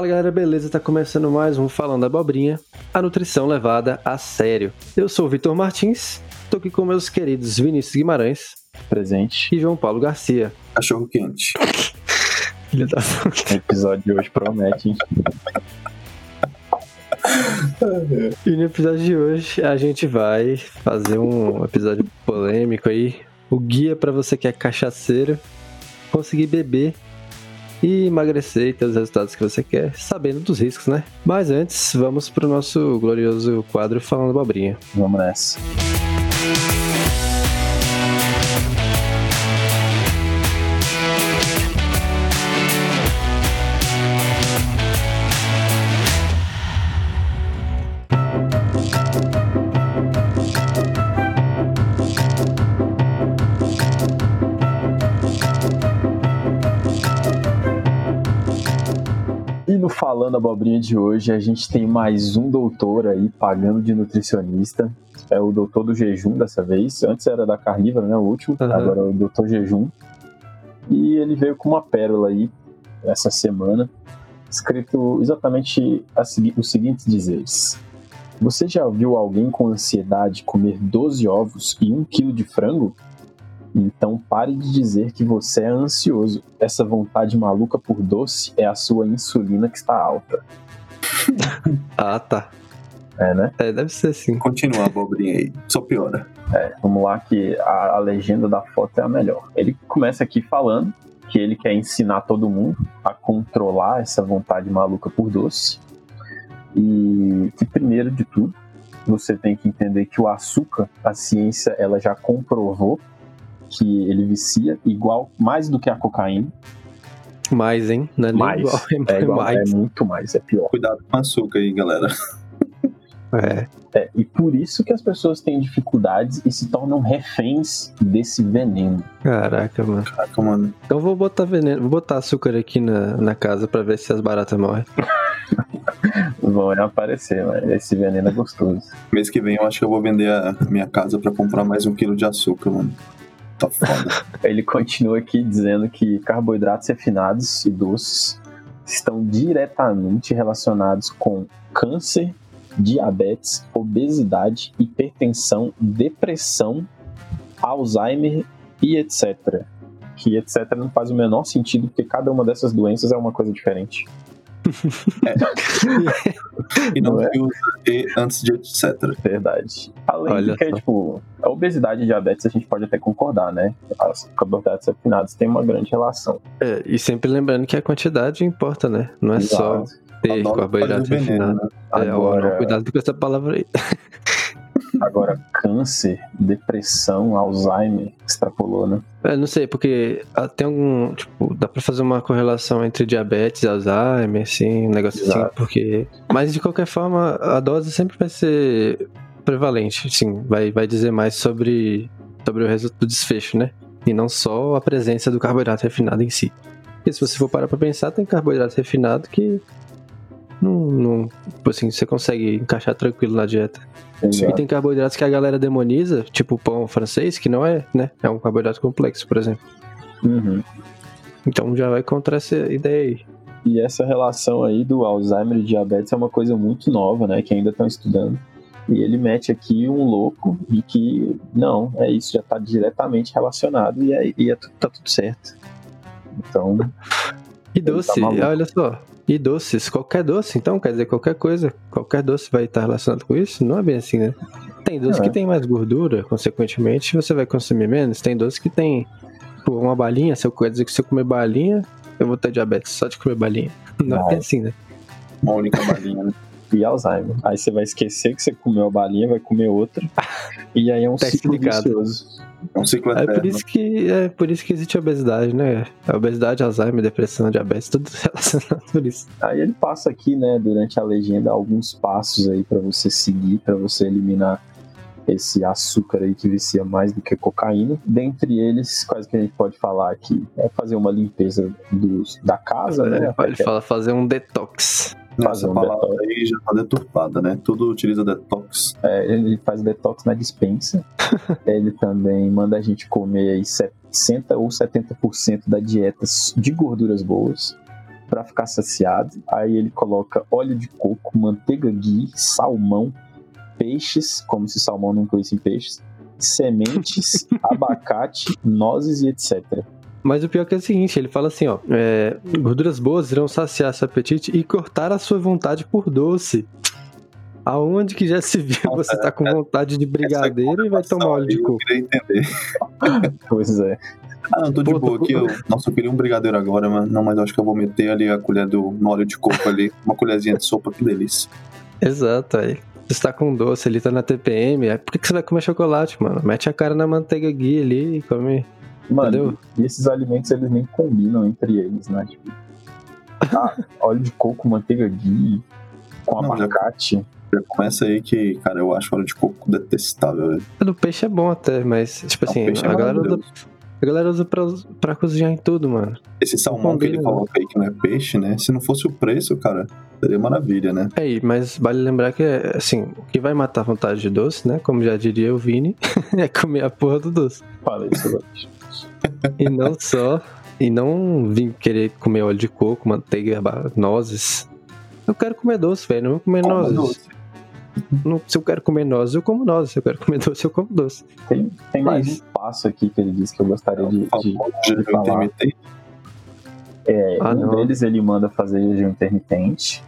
Fala galera, beleza? Tá começando mais um Falando Abobrinha, a nutrição levada a sério. Eu sou o Vitor Martins, tô aqui com meus queridos Vinícius Guimarães Presente. e João Paulo Garcia. Cachorro quente. Filha da O episódio de hoje promete, hein? E no episódio de hoje a gente vai fazer um episódio polêmico aí, o guia pra você que é cachaceiro conseguir beber e emagrecer e ter os resultados que você quer, sabendo dos riscos, né? Mas antes, vamos pro nosso glorioso quadro Falando Abobrinha. Vamos nessa. Falando Abobrinha de hoje, a gente tem mais um doutor aí pagando de nutricionista. É o doutor do jejum dessa vez. Antes era da carnívora, né? O último. Aham. Agora é o doutor jejum. E ele veio com uma pérola aí essa semana, escrito exatamente segui- os seguintes dizeres. Você já viu alguém com ansiedade comer 12 ovos e 1 quilo de frango? Então pare de dizer que você é ansioso. Essa vontade maluca por doce é a sua insulina que está alta. Ah, tá. É, né? É, deve ser assim. Continua a abobrinha aí. Só piora. É, vamos lá que a, a legenda da foto é a melhor. Ele começa aqui falando que ele quer ensinar todo mundo a controlar essa vontade maluca por doce. E que primeiro de tudo, você tem que entender que o açúcar, a ciência, ela já comprovou que ele vicia igual mais do que a cocaína. Mais, hein? Não é nem Mais. igual, é, É, igual, mais. é muito mais, é pior. Cuidado com o açúcar aí, galera. É. É, e por isso que as pessoas têm dificuldades e se tornam reféns desse veneno. Caraca, mano. Caraca, mano. Então vou botar veneno, vou botar açúcar aqui na, na casa pra ver se as baratas morrem. Vão aparecer, mas esse veneno é gostoso. Mês que vem eu acho que eu vou vender a minha casa pra comprar mais um quilo de açúcar, mano. Tá foda. Ele continua aqui dizendo que carboidratos refinados e doces estão diretamente relacionados com câncer, diabetes, obesidade, hipertensão, depressão, Alzheimer e etc. Que etc não faz o menor sentido porque cada uma dessas doenças é uma coisa diferente. E não Não é? se usa E antes de etc. Verdade. Além Olha de que, só. tipo, a obesidade e diabetes a gente pode até concordar, né? As carboidratos refinados têm uma grande relação. É, e sempre lembrando que a quantidade importa, né? Não é só Exato. ter Adoro carboidrato refinado. né? É, Agora, cuidado com essa palavra aí. agora, câncer, depressão, Alzheimer, extrapolou, né? É, não sei, porque ah, tem algum. Tipo, dá pra fazer uma correlação entre diabetes e Alzheimer, assim, um negócio assim, Exato. porque. Mas de qualquer forma, a dose sempre vai ser prevalente, sim, vai, vai dizer mais sobre, sobre o resultado do desfecho, né? E não só a presença do carboidrato refinado em si. Porque se você for parar pra pensar, tem carboidrato refinado que. Não, não, tipo assim, você consegue encaixar tranquilo na dieta. E tem carboidratos que a galera demoniza, tipo o pão francês, que não é, né? É um carboidrato complexo, por exemplo. Uhum. Então já vai contra essa ideia aí. E essa relação aí do Alzheimer e diabetes é uma coisa muito nova, né? Que ainda estão estudando. E ele mete aqui um louco de que não, é isso, já está diretamente relacionado e, é, e é, tá tudo certo. Então, E tá doce, maluco. olha só. E doces, qualquer doce, então, quer dizer, qualquer coisa, qualquer doce vai estar relacionado com isso? Não é bem assim, né? Tem doce É. que tem mais gordura, consequentemente você vai consumir menos. Tem doce que tem, pô, uma balinha, se eu quer dizer que se eu comer balinha, eu vou ter diabetes só de comer balinha. Não é Vai. bem assim, né? Uma única balinha, né? E Alzheimer. Aí você vai esquecer que você comeu a balinha, vai comer outra. E aí é um Tá ciclo explicado. vicioso. É um ciclo É por isso que é por isso que existe a obesidade, né? A obesidade, Alzheimer, depressão, diabetes, tudo relacionado por isso. Aí ele passa aqui, né, durante a legenda, alguns passos aí pra você seguir, pra você eliminar esse açúcar aí que vicia mais do que cocaína. Dentre eles, quais que a gente pode falar aqui? É fazer uma limpeza dos, da casa, né? Ele fala fazer um detox. Fazer Essa palavra detox. aí já tá deturpada, né? Tudo utiliza detox. É, ele faz detox na dispensa. ele também manda a gente comer aí 60 ou 70% da dieta de gorduras boas. para ficar saciado. Aí ele coloca óleo de coco, manteiga ghee, salmão, peixes, como se salmão não incluísse peixes, sementes, abacate, nozes e etc. Mas o pior é que é o seguinte, ele fala assim, ó, é, gorduras boas irão saciar seu apetite e cortar a sua vontade por doce. Aonde que já se viu você tá com vontade de brigadeiro e vai tomar óleo de Eu coco? queria entender. Pois é. Ah, não, tô de Pô, boa tô- aqui. Eu... Nossa, eu queria um brigadeiro agora, mas não, mas eu acho que eu vou meter ali a colher do no óleo de coco ali, uma colherzinha de sopa, que delícia. Exato, aí. Você tá com doce ali, tá na TPM, aí por que, que você vai comer chocolate, mano? Mete a cara na manteiga ghee ali e come. Mano, Entendeu? e esses alimentos eles nem combinam entre eles, né? Tipo, ah, óleo de coco, manteiga ghee, com Não, já- abacate. Já começa aí que, cara, eu acho óleo de coco detestável, velho. A do peixe é bom até, mas, tipo Não, assim, peixe é a galera usa, a galera usa pra, pra cozinhar em tudo, mano. Esse salmão que ele combina, né? coloca aí, que não é peixe, né? Se não fosse o preço, cara, seria maravilha, né? Aí, mas vale lembrar que, assim, o que vai matar a vontade de doce, né? Como já diria o Vini, é comer a porra do doce. Falei isso. E não só. E não vir querer comer óleo de coco, manteiga, nozes. Eu quero comer doce, velho. Não vou comer Como nozes. doce. Não- se eu quero comer nozes, eu como nozes. Se eu quero comer doce, eu como doce. Tem, tem mais um passo aqui que ele disse que eu gostaria de, de, jejum falar. intermitente. É, Ah, um não. deles ele manda fazer jejum intermitente,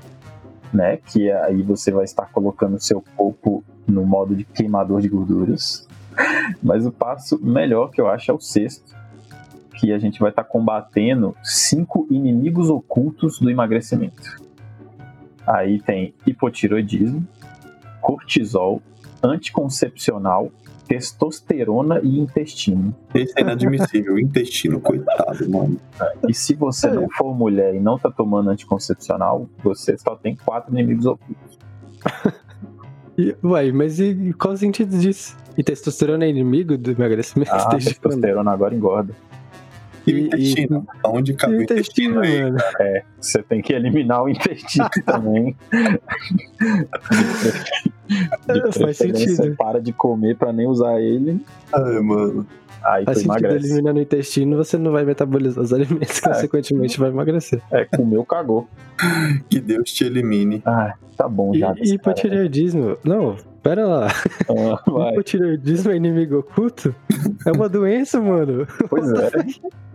né? Que aí você vai estar colocando o seu corpo no modo de queimador de gorduras. Mas o passo melhor que eu acho é o sexto, que a gente vai estar combatendo cinco inimigos ocultos do emagrecimento. Aí tem hipotiroidismo, cortisol, anticoncepcional, testosterona e intestino. Esse é inadmissível. Intestino, coitado, mano. E se você É. não for mulher e não tá tomando anticoncepcional, você só tem quatro inimigos ocultos. E, uai, mas e, qual o sentido disso? E testosterona é inimigo do emagrecimento? Ah, testosterona agora engorda. E o intestino? E cabe o o intestino aí? mano. É, você tem que eliminar o intestino também. De É, faz sentido. para de comer pra nem usar ele, Ai, mano. aí Faz tu sentido emagrece. eliminar no intestino, você não vai metabolizar os alimentos, É. consequentemente vai emagrecer. É, comeu, cagou. Que Deus te elimine. Ah, tá bom já. e hipotireoidismo? Não, pera lá. Ah, vai. Hipotireoidismo é inimigo oculto? É uma doença, mano. Pois é.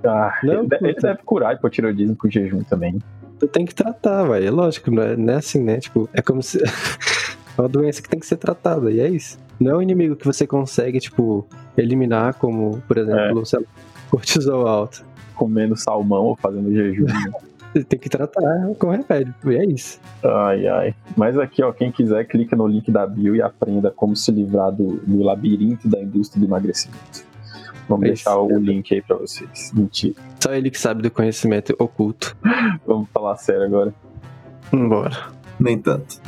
Ah, Não, ele, ele deve curar hipotiroidismo com jejum também. Tu tem que tratar, vai. É lógico, não é, não é assim, né? Tipo, é como se. é uma doença que tem que ser tratada, e é isso. Não é um inimigo que você consegue, tipo, eliminar, como, por exemplo, sei lá, cortisol alto. Comendo salmão ou fazendo jejum. Você tem que tratar com remédio, e é isso. Ai, ai. Mas aqui, ó, quem quiser, clica no link da bio e aprenda como se livrar do, do labirinto da indústria do emagrecimento. Vamos É deixar o link aí pra vocês. Mentira. Só ele que sabe do conhecimento oculto. Vamos falar sério agora. Bora. Nem tanto.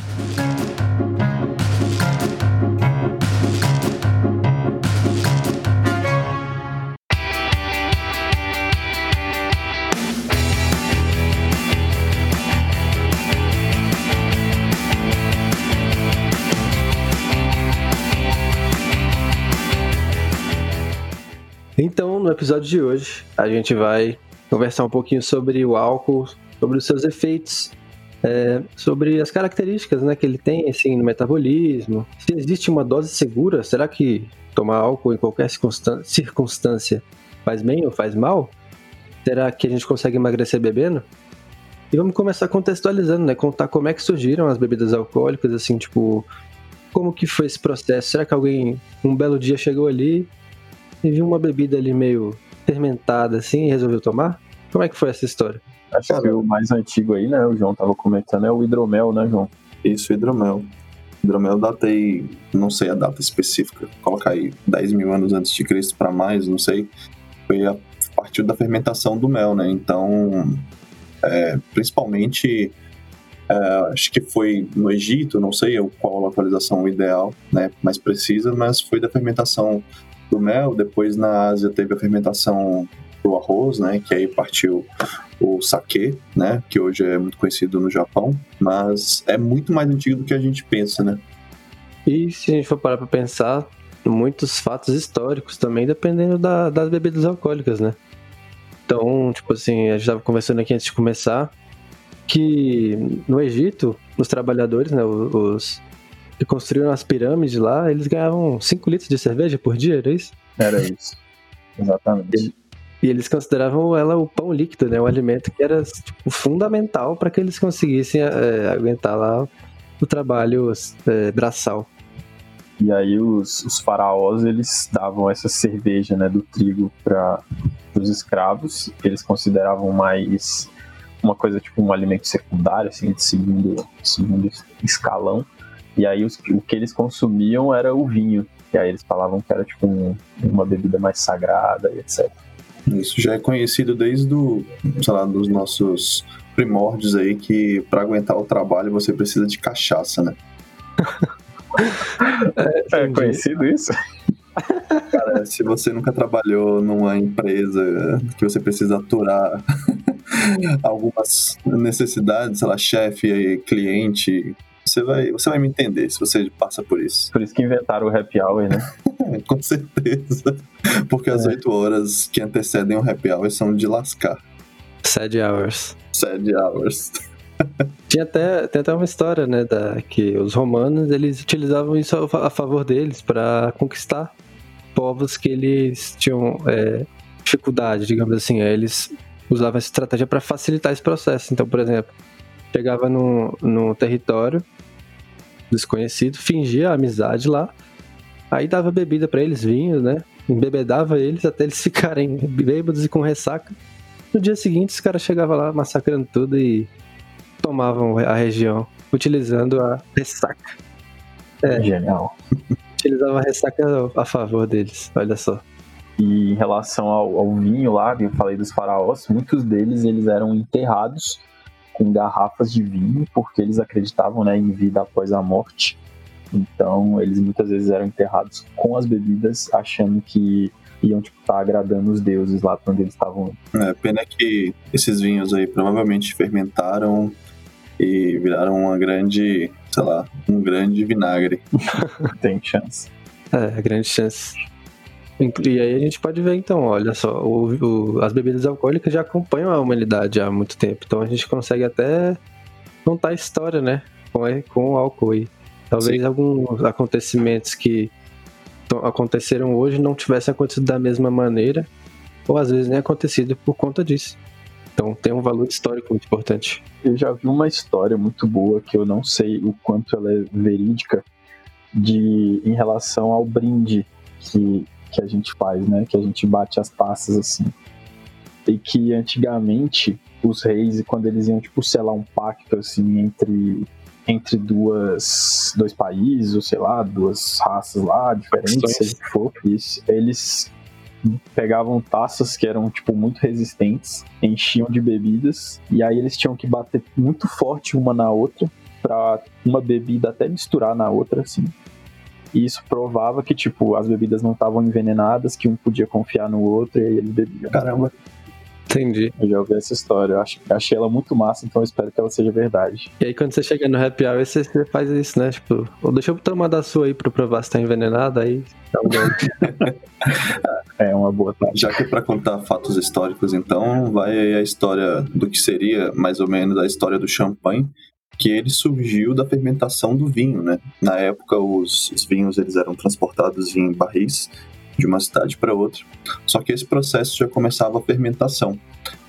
Então, no episódio de hoje, a gente vai conversar um pouquinho sobre o álcool, sobre os seus efeitos, é, sobre as características né, que ele tem assim, no metabolismo. Se existe uma dose segura, será que tomar álcool em qualquer circunstância faz bem ou faz mal? Será que a gente consegue emagrecer bebendo? E vamos começar contextualizando, né? Contar como é que surgiram as bebidas alcoólicas, assim, tipo, como que foi esse processo? Será que alguém um belo dia chegou ali e viu uma bebida ali meio fermentada assim e resolveu tomar? Como é que foi essa história? Acho Cara. que o mais antigo aí, né? O João tava comentando, é o hidromel, né, João? Isso, hidromel. Hidromel datei, não sei a data específica, colocar aí 10 mil anos antes de Cristo para mais, não sei. Foi a partir da fermentação do mel, né? Então, é, principalmente, é, acho que foi no Egito, não sei qual a localização ideal, né? Mais precisa, mas foi da fermentação do mel. Depois na Ásia teve a fermentação do arroz, né? Que aí partiu o sake, né? Que hoje é muito conhecido no Japão, mas é muito mais antigo do que a gente pensa, né? E se a gente for parar pra pensar, muitos fatos históricos também, dependendo da- das bebidas alcoólicas, né? Então, tipo assim, a gente tava conversando aqui antes de começar, que no Egito, os trabalhadores, né, os que construíram as pirâmides lá, eles ganhavam 5 litros de cerveja por dia, era isso? Era isso. Exatamente. E eles consideravam ela o pão líquido, né? O alimento que era tipo, fundamental para que eles conseguissem é, aguentar lá o trabalho é, braçal. E aí os, os, faraós eles davam essa cerveja né, do trigo para os escravos. Eles consideravam mais uma coisa tipo um alimento secundário, assim, de segundo, segundo escalão. E aí os, o que eles consumiam era o vinho. E aí eles falavam que era tipo um, uma bebida mais sagrada e etc. Isso já é conhecido desde do, sei lá, dos nossos primórdios aí que para aguentar o trabalho você precisa de cachaça, né? é, é conhecido isso? Cara, se você nunca trabalhou numa empresa que você precisa aturar algumas necessidades, sei lá, chefe, cliente, você vai, você vai me entender se você passa por isso. Por isso que inventaram o happy hour, né? Com certeza. Porque as é. 8 horas que antecedem o happy hour são de lascar. Sad hours. Sad hours. Tinha até, tem até uma história, né, da, que os romanos eles utilizavam isso a, a favor deles para conquistar povos que eles tinham é, dificuldade, digamos assim. Aí eles usavam essa estratégia para facilitar esse processo. Então, por exemplo, chegava no, no território desconhecido, fingia amizade lá, aí dava bebida para eles, vinho, né? Embebedava eles até eles ficarem bêbados e com ressaca. No dia seguinte, os caras chegavam lá massacrando tudo e tomavam a região, utilizando a ressaca. É, Genial. Utilizava a ressaca a favor deles, olha só. E em relação ao, ao vinho lá, eu falei dos faraós, muitos deles eles eram enterrados com garrafas de vinho, porque eles acreditavam né, em vida após a morte. Então, eles muitas vezes eram enterrados com as bebidas, achando que iam tipo estar tá agradando os deuses lá quando eles estavam. É, pena que esses vinhos aí provavelmente fermentaram e viraram uma grande, sei lá, um grande vinagre. Tem chance. É, grande chance. E aí a gente pode ver então, olha só, o, o, as bebidas alcoólicas já acompanham a humanidade há muito tempo, então a gente consegue até contar a história, né, com, com o álcool aí. Talvez Sim. alguns acontecimentos que aconteceram hoje não tivessem acontecido da mesma maneira, ou às vezes nem acontecido por conta disso. Então tem um valor histórico muito importante. Eu já vi uma história muito boa que eu não sei o quanto ela é verídica de em relação ao brinde que que a gente faz, né? Que a gente bate as taças assim. E que antigamente os reis, quando eles iam tipo selar um pacto assim entre entre duas dois países, ou sei lá, duas raças lá diferentes, se for, isso, eles pegavam taças que eram tipo muito resistentes, enchiam de bebidas e aí eles tinham que bater muito forte uma na outra para uma bebida até misturar na outra assim e isso provava que, tipo, as bebidas não estavam envenenadas, que um podia confiar no outro e aí ele bebia. Caramba. Entendi. Eu já ouvi essa história, eu acho, achei ela muito massa, então eu espero que ela seja verdade. E aí quando você chega no happy hour, você, você faz isso, né? Tipo, oh, deixa eu tomar da sua aí pra provar se tá envenenada, aí tá É uma boa tarde. Já que é pra contar fatos históricos, então, vai aí a história do que seria mais ou menos a história do champanhe, que ele surgiu da fermentação do vinho, né? Na época, os, os vinhos eles eram transportados em barris de uma cidade para outra. Só que esse processo já começava a fermentação.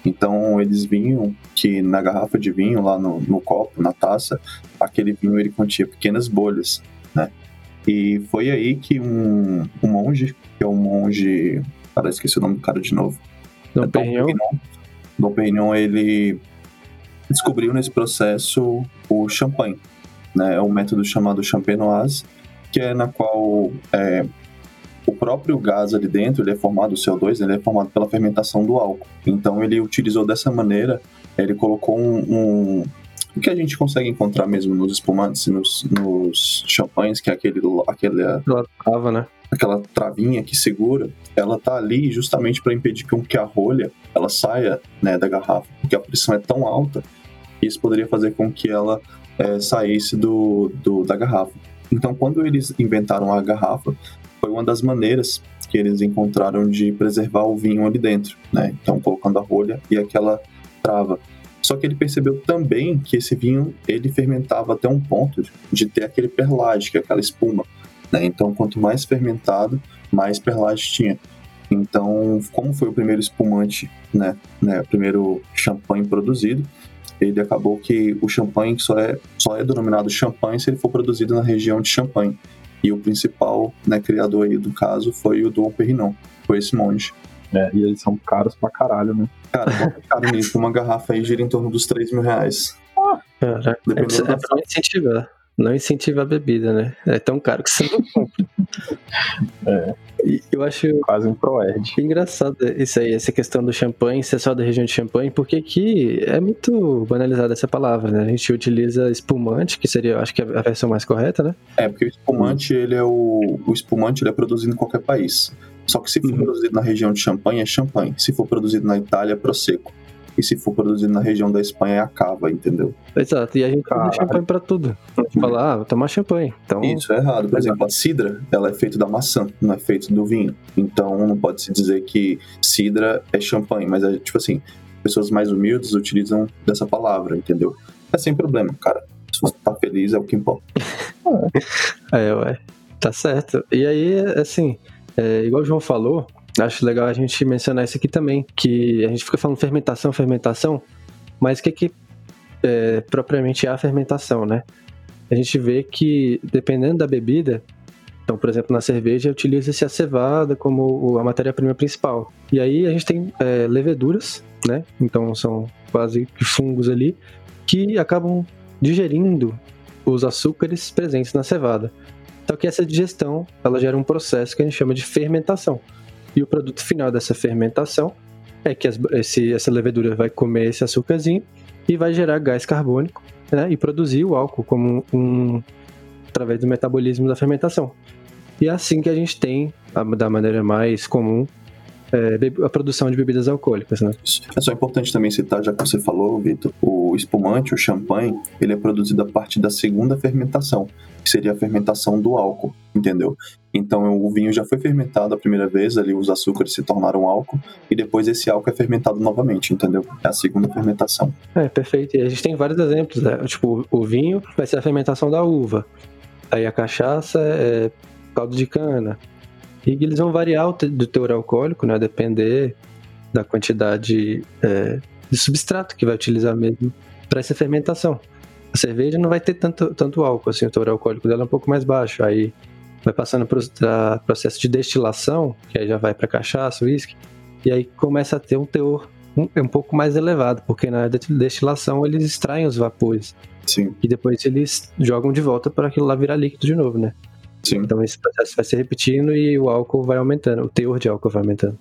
Então eles vinham que na garrafa de vinho, lá no, no copo, na taça, aquele vinho ele continha pequenas bolhas, né? E foi aí que um, um monge, que é um monge, cara, esqueci o nome do cara de novo. Dom é Perignon. Dom Perignon, ele descobriu nesse processo o champanhe, né? É um método chamado champenoise, que é na qual é, o próprio gás ali dentro, ele é formado, o CO2, ele é formado pela fermentação do álcool. Então ele utilizou dessa maneira, ele colocou um, um o que a gente consegue encontrar mesmo nos espumantes, nos, nos champanhes, que é aquele, aquele trava, né? aquela travinha que segura, ela tá ali justamente para impedir que a rolha ela saia né, da garrafa, porque a pressão é tão alta isso poderia fazer com que ela é, saísse do, do, da garrafa. Então, quando eles inventaram a garrafa, foi uma das maneiras que eles encontraram de preservar o vinho ali dentro, né? Então, colocando a rolha e aquela trava. Só que ele percebeu também que esse vinho ele fermentava até um ponto de ter aquele perlage, que é aquela espuma. Né? Então, quanto mais fermentado, mais perlage tinha. Então, como foi o primeiro espumante, né, né, o primeiro champanhe produzido, ele acabou que o champanhe só é, só é denominado champanhe se ele for produzido na região de Champagne. E o principal né, criador aí do caso foi o Dom Perignon, foi esse monge. É, e eles são caros pra caralho, né? Cara, é caro nisso. Uma garrafa aí gira em torno dos 3 mil reais. Caraca, é, é pra não incentivar. Não incentiva a bebida, né? É tão caro que você não compra. é. Eu acho. Quase um Proerd. Engraçado isso aí, essa questão do champanhe, ser só da região de champanhe, porque aqui é muito banalizada essa palavra, né? A gente utiliza espumante, que seria, acho que a versão mais correta, né? É, porque o espumante, ele é o. O espumante ele é produzido em qualquer país. Só que se for uhum. produzido na região de champanhe, é champanhe. Se for produzido na Itália, é prosecco e se for produzido na região da Espanha é a cava, entendeu? Exato, e a gente usa champanhe pra tudo. A gente fala, ah, vou tomar champanhe. Então... Isso é errado. Por exemplo, a cidra, ela é feita da maçã, não é feita do vinho. Então não pode se dizer que cidra é champanhe, mas é tipo assim, pessoas mais humildes utilizam dessa palavra, entendeu? É sem problema, cara. Se você tá feliz é o que importa. é, ué. Tá certo. E aí, assim, é, igual o João falou, Acho legal a gente mencionar isso aqui também, que a gente fica falando fermentação, fermentação, mas o que, que é, propriamente é a fermentação, né? A gente vê que, dependendo da bebida, então, por exemplo, na cerveja utiliza-se a cevada como a matéria-prima principal. E aí a gente tem é, leveduras, né? Então são quase fungos ali, que acabam digerindo os açúcares presentes na cevada. Só que essa digestão, ela gera um processo que a gente chama de fermentação. E o produto final dessa fermentação é que as, esse, essa levedura vai comer esse açúcarzinho e vai gerar gás carbônico né, e produzir o álcool como um, através do metabolismo da fermentação. E é assim que a gente tem, da maneira mais comum, é, a produção de bebidas alcoólicas, né? É só importante também citar, já que você falou, Vitor, o espumante, o champanhe, ele é produzido a partir da segunda fermentação, que seria a fermentação do álcool, entendeu? Então o vinho já foi fermentado a primeira vez, ali os açúcares se tornaram álcool, e depois esse álcool é fermentado novamente, entendeu? É a segunda fermentação. É, perfeito. E a gente tem vários exemplos, né? Tipo, o vinho vai ser a fermentação da uva, aí a cachaça é caldo de cana, e eles vão variar do teor alcoólico, né? Depender da quantidade é, de substrato que vai utilizar mesmo para essa fermentação. A cerveja não vai ter tanto, tanto álcool, assim, o teor alcoólico dela é um pouco mais baixo. Aí vai passando para o processo de destilação, que aí já vai para cachaça, uísque, e aí começa a ter um teor um, um pouco mais elevado, porque na destilação eles extraem os vapores. Sim. E depois eles jogam de volta para aquilo lá virar líquido de novo, né? Sim. Então esse processo vai se repetindo e o álcool vai aumentando, o teor de álcool vai aumentando.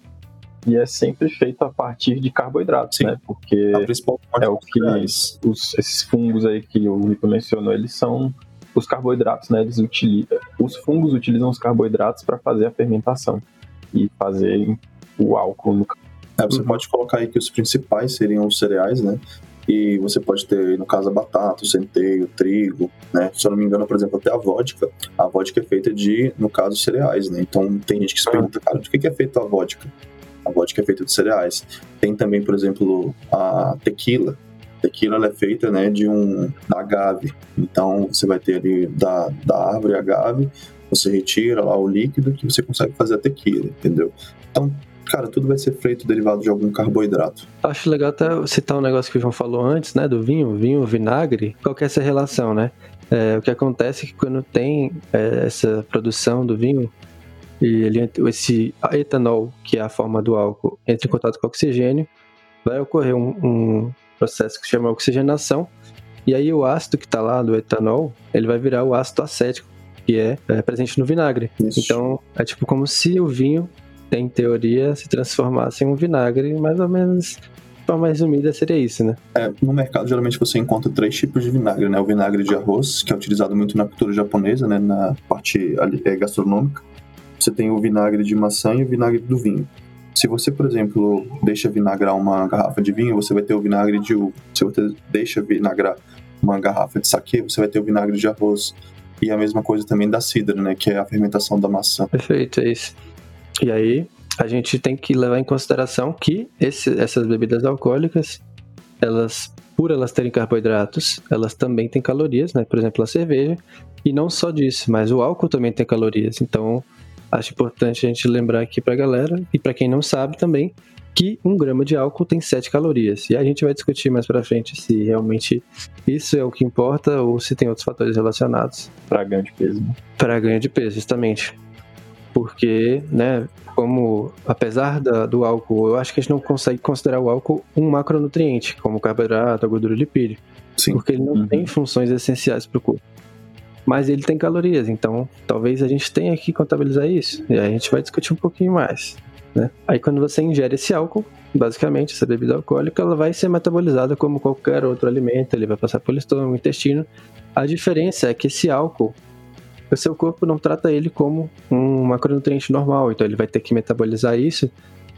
E é sempre feito a partir de carboidratos, Sim. né? Porque é o que os, esses fungos aí que o Rico mencionou, eles são os carboidratos, né? Eles utilizam, os fungos utilizam os carboidratos para fazer a fermentação e fazer o álcool no é, você uhum. pode colocar aí que os principais seriam os cereais, né? E você pode ter, no caso, a batata, o centeio, o trigo, né? Se eu não me engano, por exemplo, até a vodka. A vodka é feita de, no caso, cereais, né? Então tem gente que se pergunta, cara, de que é feita a vodka? A vodka é feita de cereais. Tem também, por exemplo, a tequila. Tequila é feita né, de um da agave. Então você vai ter ali da, da árvore agave, você retira lá o líquido que você consegue fazer a tequila, entendeu? Então cara, tudo vai ser feito derivado de algum carboidrato. Acho legal até citar um negócio que o João falou antes, né, do vinho, vinho, vinagre. Qual que é essa relação, né? É, o que acontece é que quando tem é, essa produção do vinho, e ele, esse etanol, que é a forma do álcool, entra em contato com o oxigênio, vai ocorrer um, um processo que se chama oxigenação, e aí o ácido que está lá do etanol, ele vai virar o ácido acético, que é, é presente no vinagre. Isso. Então, é tipo como se o vinho em teoria, se transformasse em um vinagre, mais ou menos de forma resumida seria isso, né? É, no mercado geralmente você encontra três tipos de vinagre, né? O vinagre de arroz, que é utilizado muito na cultura japonesa, né? Na parte é, gastronômica. Você tem o vinagre de maçã e o vinagre do vinho. Se você, por exemplo, deixa vinagrar uma garrafa de vinho, você vai ter o vinagre de uva. Se você deixa vinagrar uma garrafa de saquê, você vai ter o vinagre de arroz. E a mesma coisa também da cidra, né? Que é a fermentação da maçã. Perfeito, é isso. E aí, a gente tem que levar em consideração que esse, essas bebidas alcoólicas elas, por elas terem carboidratos, elas também têm calorias, né? Por exemplo, a cerveja. E não só disso, mas o álcool também tem calorias. Então, acho importante a gente lembrar aqui pra galera, e para quem não sabe também, que um grama de álcool tem 7 calorias. E a gente vai discutir mais pra frente se realmente isso é o que importa ou se tem outros fatores relacionados. Pra ganho de peso. Né? Para ganho de peso, justamente. Porque, né, como apesar da, do álcool, eu acho que a gente não consegue considerar o álcool um macronutriente, como carboidrato, gordura lipídio. Sim. Porque ele não Uhum. tem funções essenciais para o corpo. Mas ele tem calorias, então talvez a gente tenha que contabilizar isso. E aí a gente vai discutir um pouquinho mais. Né? Aí quando você ingere esse álcool, basicamente essa bebida alcoólica, ela vai ser metabolizada como qualquer outro alimento, ele vai passar pelo estômago, intestino. A diferença é que esse álcool, o seu corpo não trata ele como um macronutriente normal, então ele vai ter que metabolizar isso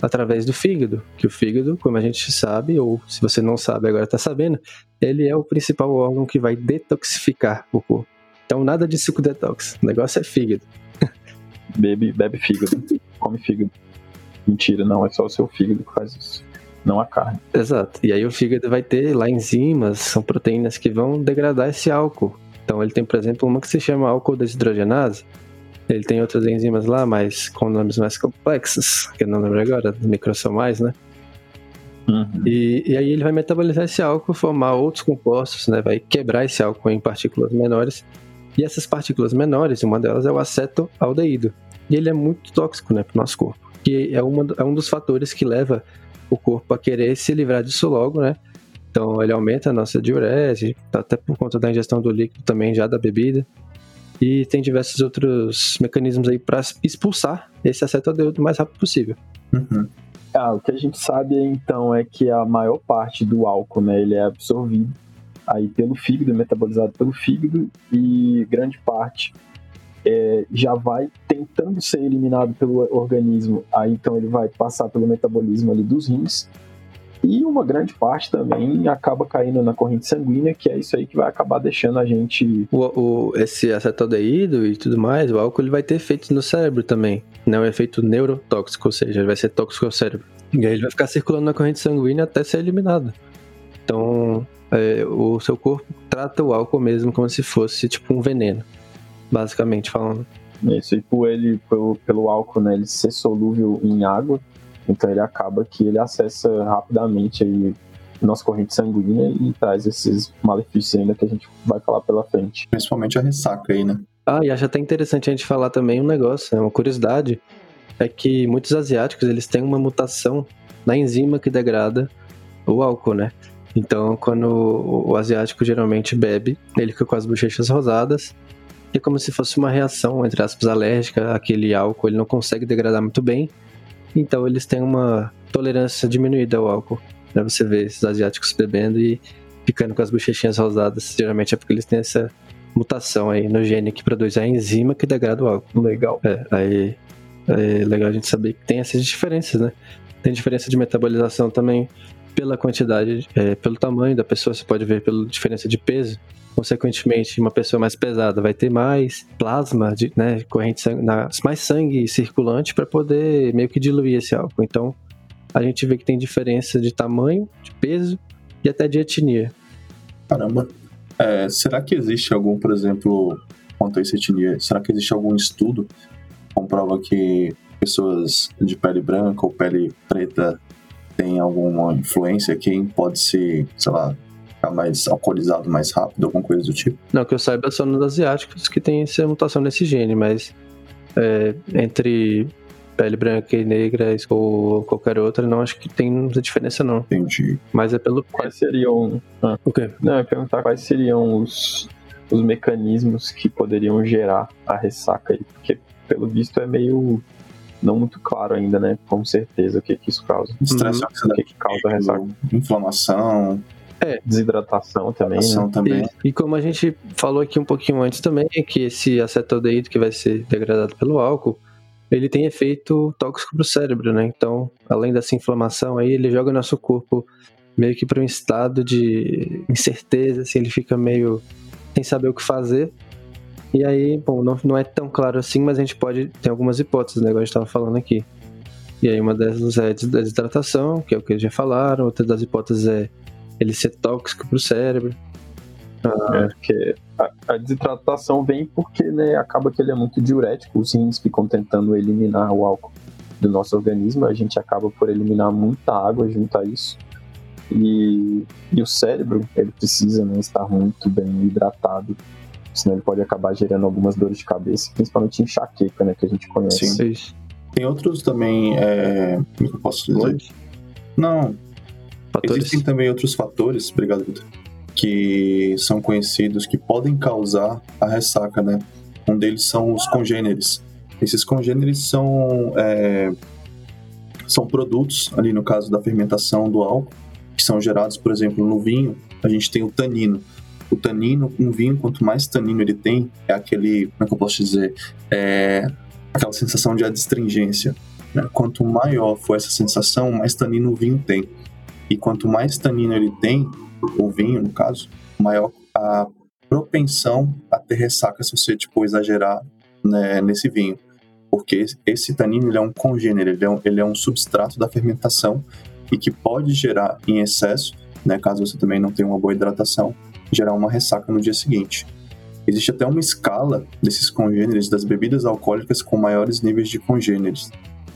através do fígado, que o fígado, como a gente sabe, ou se você não sabe agora está sabendo, ele é o principal órgão que vai detoxificar o corpo. Então nada de suco detox, o negócio é fígado. Bebe, bebe fígado. Come fígado. Mentira, não, é só o seu fígado que faz isso. Não a carne. Exato. E aí o fígado vai ter lá enzimas, são proteínas que vão degradar esse álcool. Então ele tem, por exemplo, uma que se chama álcool desidrogenase. Ele tem outras enzimas lá, mas com nomes mais complexos, que eu não lembro agora, microsomais, né? Uhum. E, e aí ele vai metabolizar esse álcool, formar outros compostos, né? Vai quebrar esse álcool em partículas menores. E essas partículas menores, uma delas é o acetoaldeído. E ele é muito tóxico, né, para o nosso corpo. Que é, uma, é um dos fatores que leva o corpo a querer se livrar disso logo, né? Então ele aumenta a nossa diurese, até por conta da ingestão do líquido também já da bebida. E tem diversos outros mecanismos aí para expulsar esse acetoaldeído o mais rápido possível. Uhum. Ah, o que a gente sabe então é que a maior parte do álcool, né, ele é absorvido aí pelo fígado, metabolizado pelo fígado e grande parte é, já vai tentando ser eliminado pelo organismo. Aí então ele vai passar pelo metabolismo ali dos rins e uma grande parte também acaba caindo na corrente sanguínea, que é isso aí que vai acabar deixando a gente O, o- esse acetoaldeído e tudo mais, o álcool ele vai ter efeitos no cérebro também. Não é um efeito neurotóxico, ou seja, ele vai ser tóxico ao cérebro. E aí ele vai ficar circulando na corrente sanguínea até ser eliminado. Então, é, o seu corpo trata o álcool mesmo como se fosse tipo um veneno, basicamente falando. Isso, e por ele, pelo, pelo álcool, né, ele ser solúvel em água, então ele acaba que ele acessa rapidamente aí nossa corrente sanguínea e traz esses malefícios ainda que a gente vai falar pela frente. Principalmente a ressaca aí, né? Ah, e acho até interessante a gente falar também um negócio, né, uma curiosidade, é que muitos asiáticos eles têm uma mutação na enzima que degrada o álcool, né? Então, quando o asiático geralmente bebe, ele fica com as bochechas rosadas, e é como se fosse uma reação, entre aspas, alérgica àquele álcool, ele não consegue degradar muito bem, então eles têm uma tolerância diminuída ao álcool. Né? Você vê esses asiáticos bebendo e ficando com as bochechinhas rosadas, geralmente é porque eles têm essa mutação aí no gene que produz a enzima que degrada o álcool. Legal. É, aí é legal a gente saber que tem essas diferenças, né? Tem diferença de metabolização também pela quantidade, é, pelo tamanho da pessoa, você pode ver pela diferença de peso. Consequentemente, uma pessoa mais pesada vai ter mais plasma, de, né, corrente sangue, mais sangue circulante para poder meio que diluir esse álcool. Então, a gente vê que tem diferença de tamanho, de peso e até de etnia. Caramba. É, será que existe algum, por exemplo, quanto a essa etnia, será que existe algum estudo que comprova que pessoas de pele branca ou pele preta têm alguma influência? Quem pode se, sei lá, ficar mais alcoolizado mais rápido, alguma coisa do tipo? Não, que eu saiba só nos asiáticos que tem essa mutação nesse gene, mas é, entre pele branca e negra ou qualquer outra, não acho que tem muita diferença não. Entendi. Mas é pelo. Quais seriam. Ah, O quê? não, eu ia perguntar quais seriam os, os mecanismos que poderiam gerar a ressaca aí, porque pelo visto é meio. não muito claro ainda, né? Com certeza o que, que isso causa. Estresse O que, que causa a ressaca? inflamação, Desidratação também, né? também. E, e como a gente falou aqui um pouquinho antes também, é que esse acetaldeído que vai ser degradado pelo álcool, ele tem efeito tóxico pro cérebro, né? Então, além dessa inflamação aí, ele joga o nosso corpo meio que para um estado de incerteza, assim, ele fica meio sem saber o que fazer. E aí, bom, não, não é tão claro assim, mas a gente pode ter algumas hipóteses, né? Igual a gente estava falando aqui. E aí uma dessas é des- desidratação, que é o que eles já falaram, outra das hipóteses é ele ser tóxico pro cérebro. Ah. É, porque a, a, desidratação vem porque né, acaba que ele é muito diurético, os rins ficam tentando eliminar o álcool do nosso organismo, a gente acaba por eliminar muita água junto a isso. E, e o cérebro, ele precisa né, estar muito bem hidratado, senão ele pode acabar gerando algumas dores de cabeça, principalmente enxaqueca, né, que a gente conhece. Sim. Tem outros também, é... como é eu posso dizer? Não. Fatores. Existem também outros fatores, obrigado, Vitor, que são conhecidos que podem causar a ressaca, né? Um deles são os congêneres. Esses congêneres são, é... são produtos, ali no caso da fermentação do álcool, que são gerados, por exemplo, no vinho, a gente tem o tanino. O tanino, um vinho, quanto mais tanino ele tem, é aquele, como é que eu posso dizer, é aquela sensação de adstringência. Né? Quanto maior for essa sensação, mais tanino o vinho tem. E quanto mais tanino ele tem, o vinho, no caso, maior a propensão a ter ressaca se você tipo, exagerar né, nesse vinho. Porque esse tanino ele é um congênero, ele é um, ele é um substrato da fermentação e que pode gerar em excesso, né, caso você também não tenha uma boa hidratação, gerar uma ressaca no dia seguinte. Existe até uma escala desses congêneres das bebidas alcoólicas com maiores níveis de congêneres.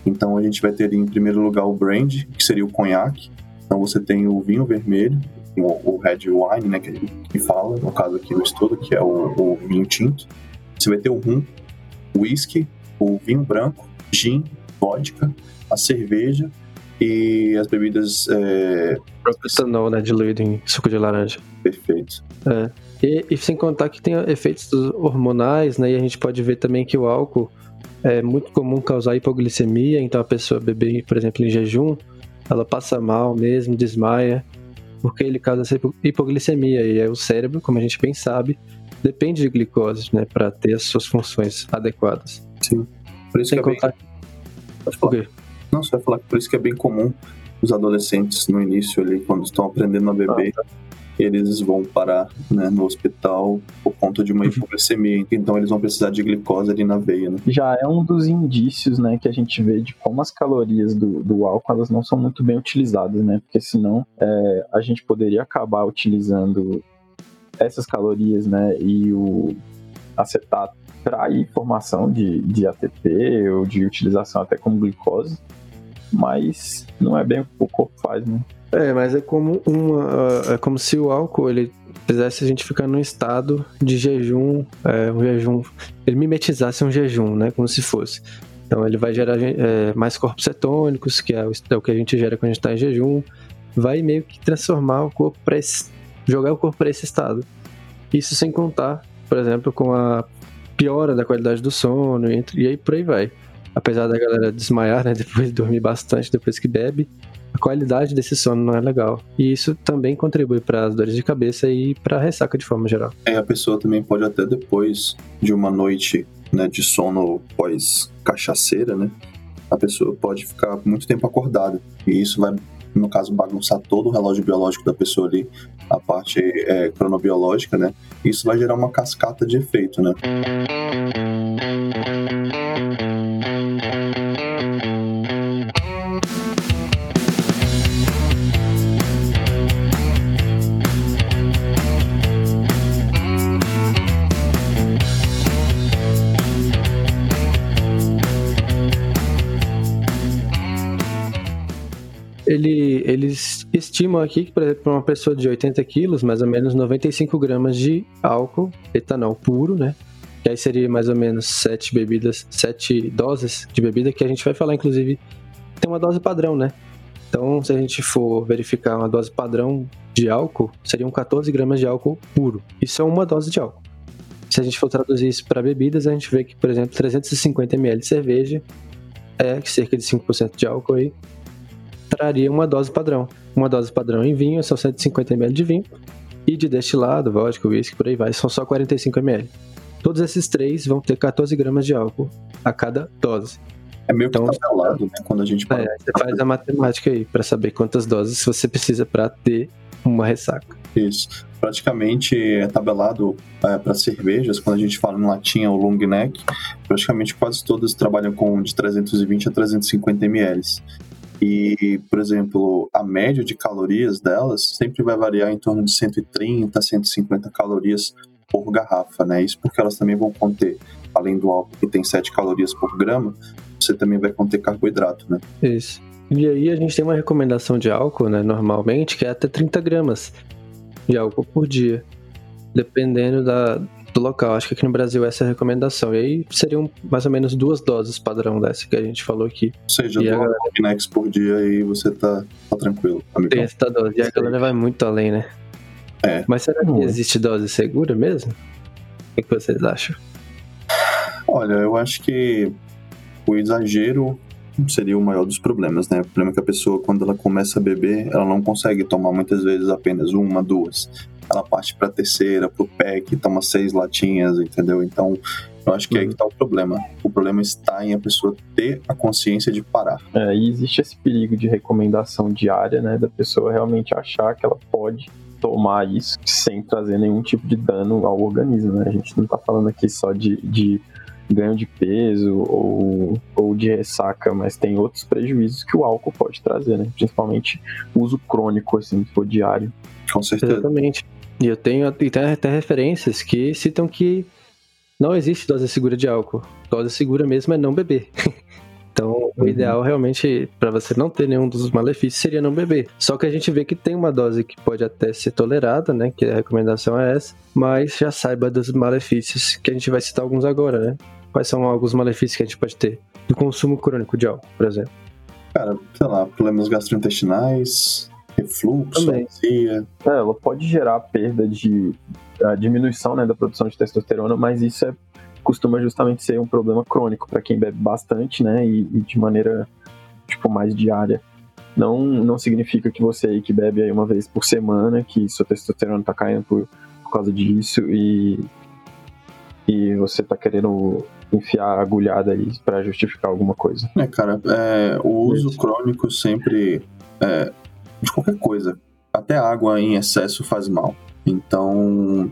Então a gente vai ter em primeiro lugar o brandy, que seria o conhaque. Então você tem o vinho vermelho, o, o red wine, né, que, que fala, no caso aqui do estudo, que é o, o vinho tinto. Você vai ter o rum, o whisky, o vinho branco, gin, vodka, a cerveja e as bebidas. É... Etanol, né? Diluído em suco de laranja. Perfeito. É. E, e, sem contar que tem efeitos hormonais, né? E a gente pode ver também que o álcool é muito comum causar hipoglicemia, então a pessoa beber, por exemplo, em jejum, ela passa mal mesmo, desmaia, porque ele causa essa hipoglicemia. E é o cérebro, como a gente bem sabe, depende de glicose, né? Para ter as suas funções adequadas. Sim. Por isso sem que contar... é bem... Pode falar. Não, só falar que por isso que é bem comum os adolescentes no início ali, quando estão aprendendo a beber, ah, tá. Eles vão parar né, no hospital por conta de uma uhum. hipoglicemia. Então eles vão precisar de glicose ali na veia. Né? Já é um dos indícios né, que a gente vê de como as calorias do, do álcool elas não são muito bem utilizadas, né? Porque senão é, a gente poderia acabar utilizando essas calorias né, e o acetato para formação de, de ATP ou de utilização até como glicose mas não é bem o que o corpo faz, né? É, mas é como uma, é como se o álcool ele fizesse a gente ficar num estado de jejum, é, um jejum, ele mimetizasse um jejum, né, como se fosse. Então ele vai gerar é, mais corpos cetônicos, que é o, é o, que a gente gera quando a gente está em jejum, vai meio que transformar o corpo para jogar o corpo para esse estado. Isso sem contar, por exemplo, com a piora da qualidade do sono e, e aí por aí vai apesar da galera desmaiar, né, depois de dormir bastante depois que bebe, a qualidade desse sono não é legal. E isso também contribui para as dores de cabeça e para a ressaca de forma geral. É, a pessoa também pode até depois de uma noite né, de sono pós cachaceira, né, a pessoa pode ficar muito tempo acordada. E isso vai, no caso, bagunçar todo o relógio biológico da pessoa ali, a parte é, cronobiológica, né? Isso vai gerar uma cascata de efeito, né? Ele, eles estimam aqui que, para uma pessoa de 80 quilos, mais ou menos 95 gramas de álcool, etanol puro, né? Que aí seria mais ou menos 7 bebidas, 7 doses de bebida, que a gente vai falar, inclusive, tem uma dose padrão, né? Então, se a gente for verificar uma dose padrão de álcool, seriam 14 gramas de álcool puro. Isso é uma dose de álcool. Se a gente for traduzir isso para bebidas, a gente vê que, por exemplo, 350 ml de cerveja é cerca de 5% de álcool aí, traria uma dose padrão. Uma dose padrão em vinho são 150 ml de vinho, e de destilado, vodka, whisky, por aí vai, são só 45 ml. Todos esses três vão ter 14 gramas de álcool a cada dose. É meio que então, tabelado, né? Quando a gente É, você faz a matemática aí para saber quantas doses você precisa para ter uma ressaca. Isso. Praticamente é tabelado é, para cervejas, quando a gente fala em latinha ou long neck, praticamente quase todas trabalham com de 320 a 350 ml. E, por exemplo, a média de calorias delas sempre vai variar em torno de 130 a 150 calorias por garrafa, né? Isso porque elas também vão conter, além do álcool que tem 7 calorias por grama, você também vai conter carboidrato, né? Isso. E aí a gente tem uma recomendação de álcool, né, normalmente, que é até 30 gramas de álcool por dia, dependendo da, do local. Acho que aqui no Brasil essa é a recomendação. E aí seriam mais ou menos duas doses padrão dessa que a gente falou aqui. Ou seja, E a duas galera- Nex por dia e você tá, tá tranquilo, amigão. Tem essa dose. E a galera vai muito além, né? É. Mas será que Hum. existe dose segura mesmo? O que que vocês acham? Olha, eu acho que o exagero seria o maior dos problemas, né? O problema é que a pessoa, quando ela começa a beber, ela não consegue tomar muitas vezes apenas uma, duas. Ela parte pra terceira, pro pack, toma seis latinhas, entendeu? Então, eu acho que é aí que tá o problema. O problema está em a pessoa ter a consciência de parar. É, e existe esse perigo de recomendação diária, né? Da pessoa realmente achar que ela pode tomar isso sem trazer nenhum tipo de dano ao organismo, né? A gente não tá falando aqui só de, de ganho de peso ou, ou de ressaca, mas tem outros prejuízos que o álcool pode trazer, né? Principalmente o uso crônico, assim, se for diário. Com certeza. Exatamente. E eu tenho tem até referências que citam que não existe dose segura de álcool. Dose segura mesmo é não beber. Então, o Uhum. ideal realmente, para você não ter nenhum dos malefícios, seria não beber. Só que a gente vê que tem uma dose que pode até ser tolerada, né? Que a recomendação é essa, mas já saiba dos malefícios, que a gente vai citar alguns agora, né? Quais são alguns malefícios que a gente pode ter? Do consumo crônico de álcool, por exemplo. Cara, sei lá, problemas gastrointestinais, refluxo, Também. azia. É, ela pode gerar perda de a diminuição né, da produção de testosterona, mas isso é, costuma justamente ser um problema crônico para quem bebe bastante, né, e, e de maneira tipo mais diária. Não, não significa que você aí que bebe aí uma vez por semana, que sua testosterona tá caindo por, por causa disso e e você tá querendo enfiar a agulhada aí para justificar alguma coisa. É, cara, é, o uso crônico sempre é, de qualquer coisa. Até água em excesso faz mal. Então,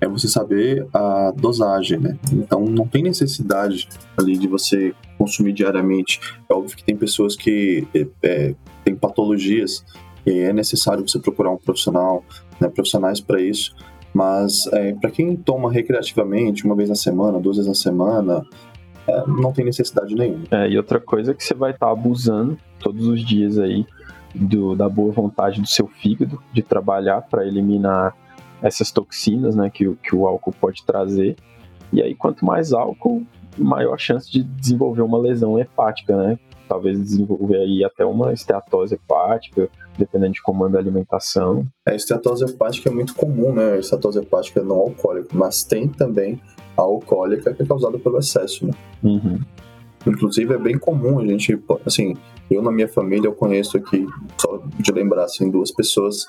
é você saber a dosagem, né? Então, não tem necessidade ali de você consumir diariamente. É óbvio que tem pessoas que é, é, têm patologias e é necessário você procurar um profissional, né, profissionais para isso. Mas é, para quem toma recreativamente, uma vez na semana, duas vezes na semana, é, não tem necessidade nenhuma. É, e outra coisa é que você vai estar abusando todos os dias aí do, da boa vontade do seu fígado de trabalhar para eliminar essas toxinas né, que, o- que o álcool pode trazer. E aí, quanto mais álcool, maior chance de desenvolver uma lesão hepática, né? Talvez desenvolver aí até uma esteatose hepática, dependendo de como anda a alimentação. A esteatose hepática é muito comum, né? A esteatose hepática não alcoólica, mas tem também a alcoólica que é causada pelo excesso, né? Uhum. Inclusive é bem comum a gente, assim, eu na minha família eu conheço aqui, só de lembrar assim, duas pessoas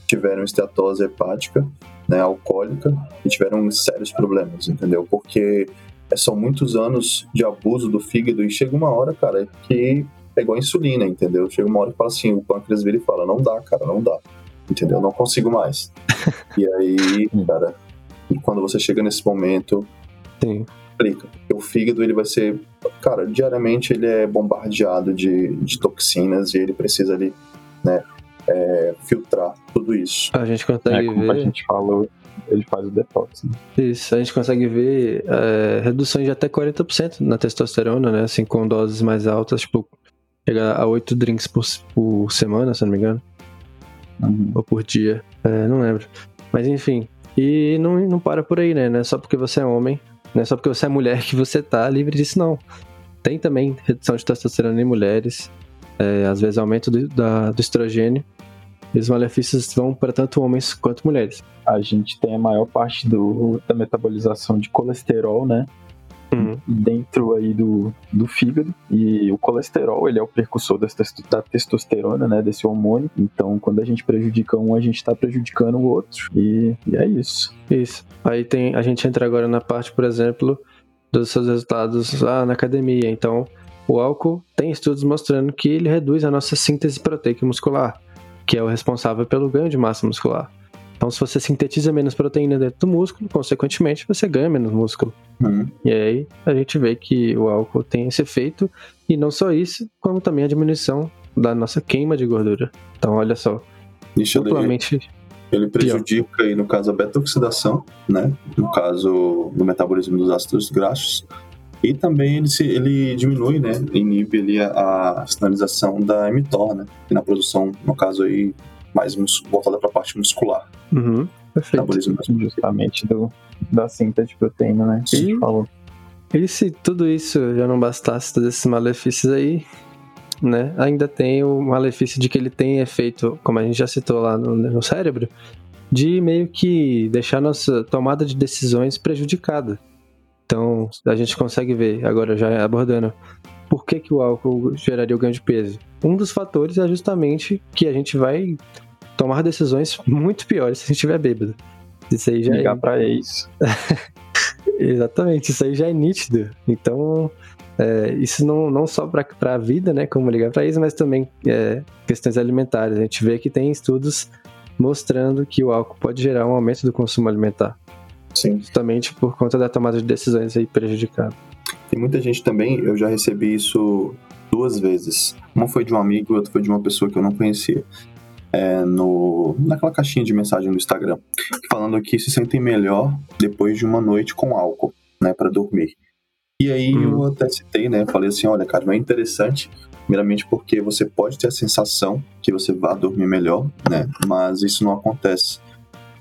que tiveram esteatose hepática, né, alcoólica, e tiveram sérios problemas, entendeu? Porque é, são muitos anos de abuso do fígado e chega uma hora, cara, que é igual a insulina, entendeu? Chega uma hora que fala assim, o pâncreas vira e fala, não dá, cara, não dá, entendeu? Não consigo mais. e aí, cara, quando você chega nesse momento, Sim. Porque o fígado, ele vai ser... Cara, diariamente ele é bombardeado de, de toxinas e ele precisa ali, né, é, filtrar tudo isso. A gente É, consegue como a ver. gente falou, ele faz o detox. Né? Isso, a gente consegue ver é, reduções de até 40% na testosterona, né? Assim, com doses mais altas, tipo, chega a 8 drinks por, por semana, se eu não me engano, Uhum. ou por dia, é, não lembro. Mas enfim, e não, não para por aí, né? Não é só porque você é homem, não é só porque você é mulher que você tá livre disso, não. Tem também redução de testosterona em mulheres, é, às vezes aumento do, da- do estrogênio, e os malefícios vão para tanto homens quanto mulheres. A gente tem a maior parte do, da metabolização de colesterol, né? Uhum. dentro aí do, do fígado e o colesterol ele é o precursor das testo- da testosterona, né, desse hormônio. Então, quando a gente prejudica um, a gente está prejudicando o outro e, e é isso. Isso. Aí tem, a gente entra agora na parte, por exemplo, dos seus resultados lá na academia. Então, o álcool tem estudos mostrando que ele reduz a nossa síntese proteica muscular, que é o responsável pelo ganho de massa muscular. Então, se você sintetiza menos proteína dentro do músculo, consequentemente, você ganha menos músculo. Uhum. E aí a gente vê que o álcool tem esse efeito, e não só isso, como também a diminuição da nossa queima de gordura. Então, olha só, Isso duplamente ele prejudica aí, no caso, a beta-oxidação, né? No caso do metabolismo dos ácidos graxos. E também ele, se, ele diminui, né? Inibe ali a, a sinalização da mTOR, né? E na produção, no caso aí, mais voltada para a parte muscular. Uhum, perfeito. Justamente do, da síntese de proteína, né? Que a gente E- falou. E se tudo isso já não bastasse, todos esses malefícios aí, né? Ainda tem o malefício de que ele tem efeito, como a gente já citou lá no, no cérebro, de meio que deixar nossa tomada de decisões prejudicada. Então, a gente consegue ver, agora já abordando, por que, que o álcool geraria o ganho de peso. Um dos fatores é justamente que a gente vai tomar decisões muito piores se a gente estiver bêbado. Isso aí já é Ligar pra ex. Exatamente, isso aí já é nítido. Então, é, isso não, não só para a vida, né, como ligar para isso, mas também é, questões alimentares. A gente vê que tem estudos mostrando que o álcool pode gerar um aumento do consumo alimentar, Sim. justamente por conta da tomada de decisões aí prejudicada. Tem muita gente também, eu já recebi isso duas vezes. Uma foi de um amigo e outra foi de uma pessoa que eu não conhecia. É, no, naquela caixinha de mensagem no Instagram, falando que se sentem melhor depois de uma noite com álcool, né, para dormir. E aí Hum. eu até citei, né, falei assim, olha, cara, não é interessante, primeiramente porque você pode ter a sensação que você vai dormir melhor, né, mas isso não acontece.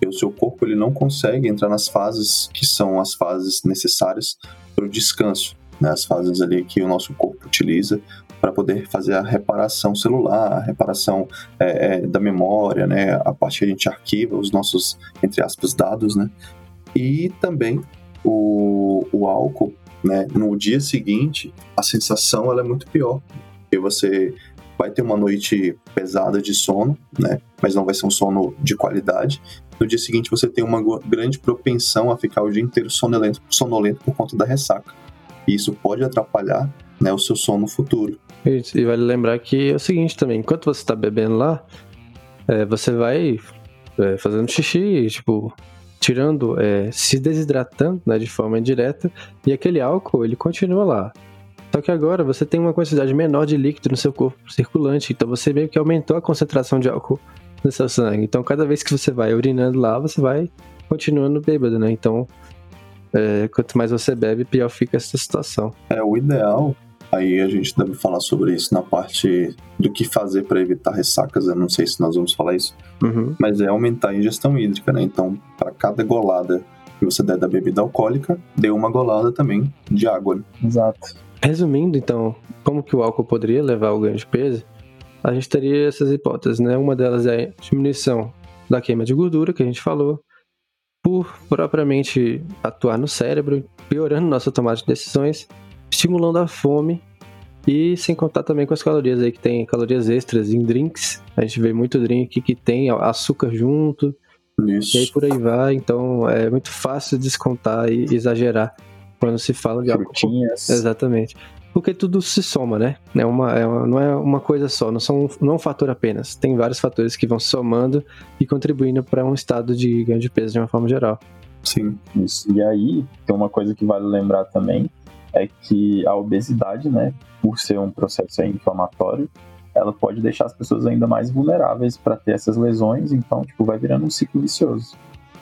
O seu corpo ele não consegue entrar nas fases que são as fases necessárias para o descanso, né, as fases ali que o nosso corpo utiliza para poder fazer a reparação celular, a reparação é, é, da memória, né, a parte que a gente arquiva os nossos, entre aspas, dados, né, e também o, o álcool, né, no dia seguinte, a sensação ela é muito pior, porque você vai ter uma noite pesada de sono, né, mas não vai ser um sono de qualidade. No dia seguinte você tem uma grande propensão a ficar o dia inteiro sonolento, sonolento por conta da ressaca. E isso pode atrapalhar né, o seu sono futuro. E vale lembrar que é o seguinte também, enquanto você está bebendo lá, é, você vai é, fazendo xixi, tipo, tirando, é, se desidratando né, de forma indireta, e aquele álcool ele continua lá. Só que agora você tem uma quantidade menor de líquido no seu corpo circulante, então você meio que aumentou a concentração de álcool no seu sangue. Então cada vez que você vai urinando lá, você vai continuando bêbado, né? Então é, quanto mais você bebe, pior fica essa situação. É o ideal. Aí a gente deve falar sobre isso na parte do que fazer para evitar ressacas. Eu não sei se nós vamos falar isso, Uhum. mas é aumentar a ingestão hídrica, né? Então, para cada golada que você der da bebida alcoólica, dê uma golada também de água. né? Exato. Resumindo, então, como que o álcool poderia levar ao ganho de peso, a gente teria essas hipóteses, né? Uma delas é a diminuição da queima de gordura, que a gente falou, por propriamente atuar no cérebro, piorando nossa tomada de decisões, estimulando a fome e sem contar também com as calorias aí, que tem calorias extras em drinks. A gente vê muito drink que tem açúcar junto, Isso. e aí por aí vai, então é muito fácil descontar e exagerar quando se fala de. Frutinhas. Exatamente. Porque tudo se soma, né? É uma, é uma- não é uma coisa só, não, são, não é um fator apenas. Tem vários fatores que vão somando e contribuindo para um estado de ganho de peso de uma forma geral. Sim. Isso. E aí, tem uma coisa que vale lembrar também, é que a obesidade, né, por ser um processo inflamatório, ela pode deixar as pessoas ainda mais vulneráveis para ter essas lesões, então, tipo, vai virando um ciclo vicioso.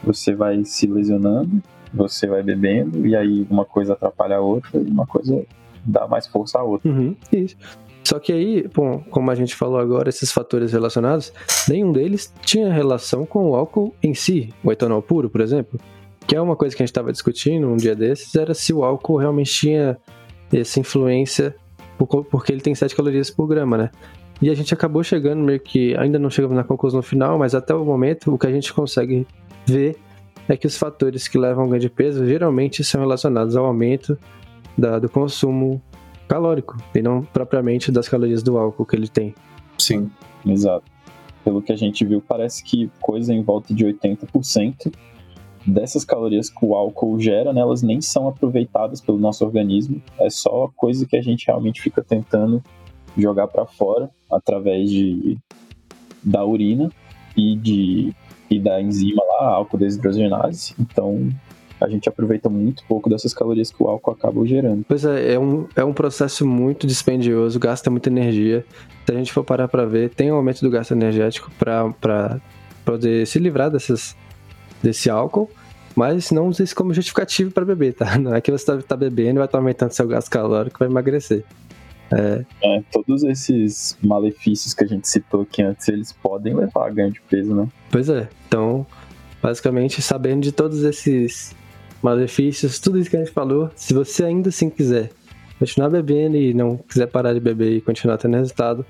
Você vai se lesionando, você vai bebendo, e aí uma coisa atrapalha a outra, e uma coisa dá mais força à outra. Uhum, isso. Só que aí, bom, como a gente falou agora, esses fatores relacionados, nenhum deles tinha relação com o álcool em si, o etanol puro, por exemplo. Que é uma coisa que a gente estava discutindo um dia desses, era se o álcool realmente tinha essa influência, por- porque ele tem 7 calorias por grama, né? E a gente acabou chegando meio que, ainda não chegamos na conclusão final, mas até o momento o que a gente consegue ver é que os fatores que levam ao ganho de peso geralmente são relacionados ao aumento da- do consumo calórico e não propriamente das calorias do álcool que ele tem. Sim. Exato. Pelo que a gente viu, parece que coisa em volta de 80% dessas calorias que o álcool gera, né, elas nem são aproveitadas pelo nosso organismo. É só coisa que a gente realmente fica tentando jogar para fora através de da urina e de e da enzima lá, álcool desidrogenase. Então, a gente aproveita muito pouco dessas calorias que o álcool acaba gerando. Pois é, é um, é um processo muito dispendioso, gasta muita energia. Se a gente for parar para ver, tem um aumento do gasto energético para poder se livrar dessas, desse álcool, mas não use isso como justificativo para beber, tá? Não é que você está tá bebendo e vai estar aumentando seu gasto calórico vai emagrecer. É. é. todos esses malefícios que a gente citou aqui antes, eles podem levar a ganho de peso, né? Pois é. Então, basicamente, sabendo de todos esses malefícios, tudo isso que a gente falou, se você ainda assim quiser continuar bebendo e não quiser parar de beber e continuar tendo resultado,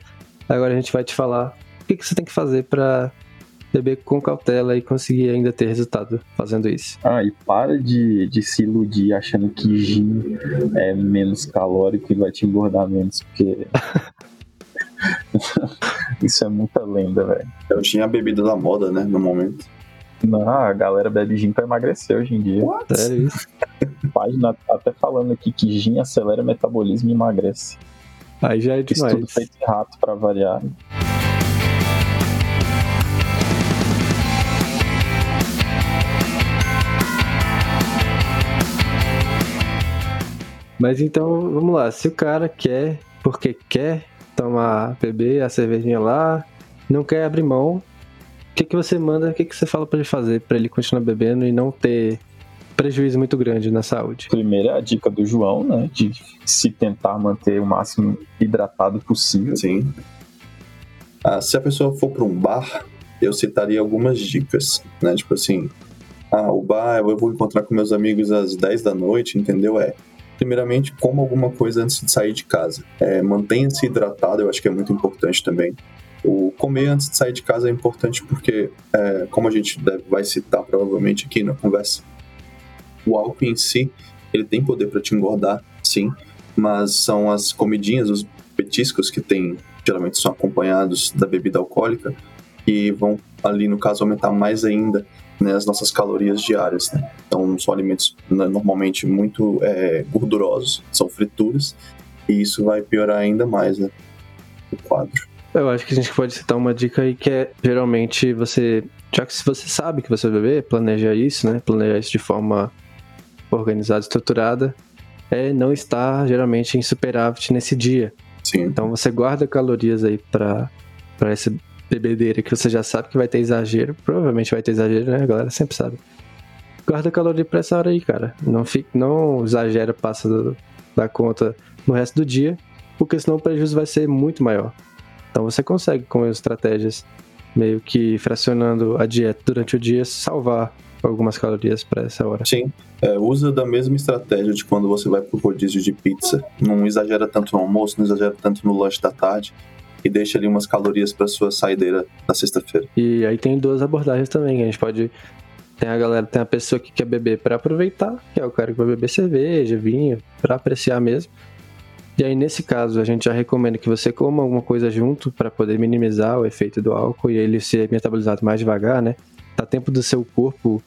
agora a gente vai te falar o que, que você tem que fazer para beber com cautela e conseguir ainda ter resultado fazendo isso. Ah, e para de, de se iludir achando que gin é menos calórico e vai te engordar menos, porque. Isso é muita lenda, velho. Eu tinha a bebida da moda, né, no momento. Não, a galera bebe gin pra emagrecer hoje em dia. What? Sério isso? Página até falando aqui que gin acelera o metabolismo e emagrece. Aí já é demais. Estudo feito em rato pra variar. Mas então, vamos lá. Se o cara quer, porque quer tomar, beber a cervejinha lá, não quer abrir mão, o que, que você manda, o que, que você fala para ele fazer para ele continuar bebendo e não ter prejuízo muito grande na saúde? Primeira é a dica do João, né? De se tentar manter o máximo hidratado possível. Sim. Ah, se a pessoa for para um bar, eu citaria algumas dicas, né? Tipo assim, ah, o bar eu vou encontrar com meus amigos às 10 da noite, entendeu? É, primeiramente, coma alguma coisa antes de sair de casa. É, Mantenha-se hidratado, eu acho que é muito importante também. O comer antes de sair de casa é importante porque, é, como a gente deve, vai citar provavelmente aqui na conversa, o álcool em si, ele tem poder para te engordar, sim, mas são as comidinhas, os petiscos que tem, geralmente são acompanhados da bebida alcoólica, que vão ali, no caso, aumentar mais ainda né, as nossas calorias diárias. Né? Então, são alimentos né, normalmente muito é, gordurosos, são frituras, e isso vai piorar ainda mais né, o quadro. Eu acho que a gente pode citar uma dica aí que é geralmente você, já que se você sabe que você vai beber, planeja isso, né? Planeja isso de forma organizada, estruturada, é não estar geralmente em superávit nesse dia. Sim. Então você guarda calorias aí para essa bebedeira que você já sabe que vai ter exagero, provavelmente vai ter exagero, né? A galera sempre sabe. Guarda caloria pra essa hora aí, cara. Não, fica, não exagera, passa do, da conta no resto do dia, porque senão o prejuízo vai ser muito maior. Então você consegue, com estratégias, meio que fracionando a dieta durante o dia, salvar algumas calorias para essa hora. Sim, é, usa da mesma estratégia de quando você vai pro rodízio de pizza. Não exagera tanto no almoço, não exagera tanto no lanche da tarde e deixa ali umas calorias para sua saideira na sexta-feira. E aí tem duas abordagens também, a gente pode tem a galera, tem a pessoa que quer beber para aproveitar, que é o cara que vai beber cerveja, vinho, para apreciar mesmo. E aí nesse caso, a gente já recomenda que você coma alguma coisa junto para poder minimizar o efeito do álcool e ele ser metabolizado mais devagar, né? Dá tempo do seu corpo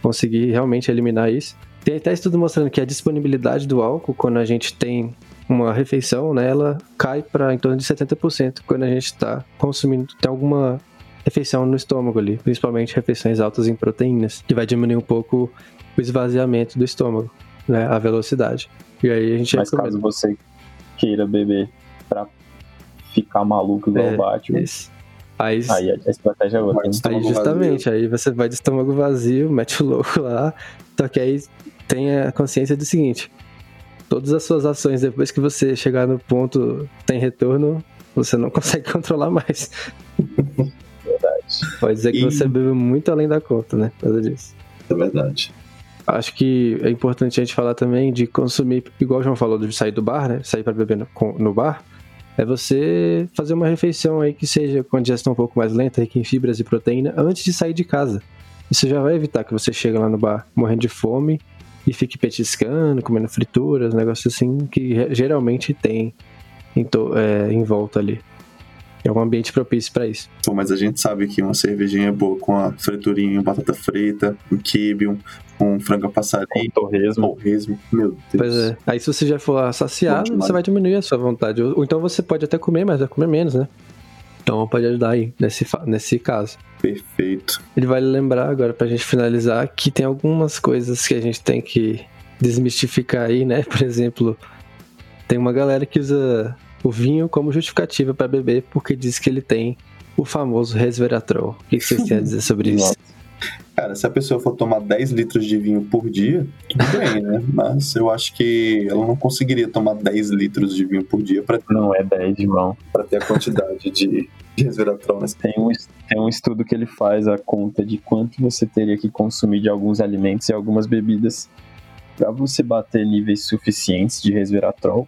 conseguir realmente eliminar isso. Tem até estudo mostrando que a disponibilidade do álcool, quando a gente tem uma refeição, né, ela cai para em torno de 70% quando a gente está consumindo tem alguma refeição no estômago ali, principalmente refeições altas em proteínas, que vai diminuir um pouco o esvaziamento do estômago, né, a velocidade. E aí a gente Mas recomenda... caso você queira beber para ficar maluco igual é, Batman, isso. Aí, aí a estratégia é outra. Aí justamente, vazio. aí você vai de estômago vazio, mete o louco lá, só que aí tenha consciência do seguinte, todas as suas ações depois que você chegar no ponto tem retorno, você não consegue controlar mais. Verdade. Pode dizer que e... você bebe muito além da conta, né? Por causa disso. É verdade. Acho que é importante a gente falar também de consumir, igual o João falou, de sair do bar, né? Sair para beber no, no bar. É você fazer uma refeição aí que seja com a digestão um pouco mais lenta, rica em fibras e proteína, antes de sair de casa. Isso já vai evitar que você chegue lá no bar morrendo de fome e fique petiscando, comendo frituras, negócio assim que geralmente tem em, to, é, em volta ali. É um ambiente propício para isso. Bom, mas a gente sabe que uma cervejinha boa com a friturinha, batata frita, um quibe, um, um frango passarinho, um torresmo. torresmo. Meu Deus. Pois é. Aí se você já for saciado, você vai diminuir a sua vontade. Ou então você pode até comer, mas vai comer menos, né? Então pode ajudar aí nesse, nesse caso. Perfeito. Ele vai lembrar agora pra gente finalizar que tem algumas coisas que a gente tem que desmistificar aí, né? Por exemplo, tem uma galera que usa o vinho como justificativa para beber porque diz que ele tem o famoso resveratrol. O que vocês têm a dizer sobre isso? Cara, se a pessoa for tomar 10 litros de vinho por dia, tudo bem, né? Mas eu acho que ela não conseguiria tomar 10 litros de vinho por dia para Não é 10, irmão. pra ter a quantidade de, de resveratrol. Né? Tem um, tem um estudo que ele faz a conta de quanto você teria que consumir de alguns alimentos e algumas bebidas para você bater níveis suficientes de resveratrol.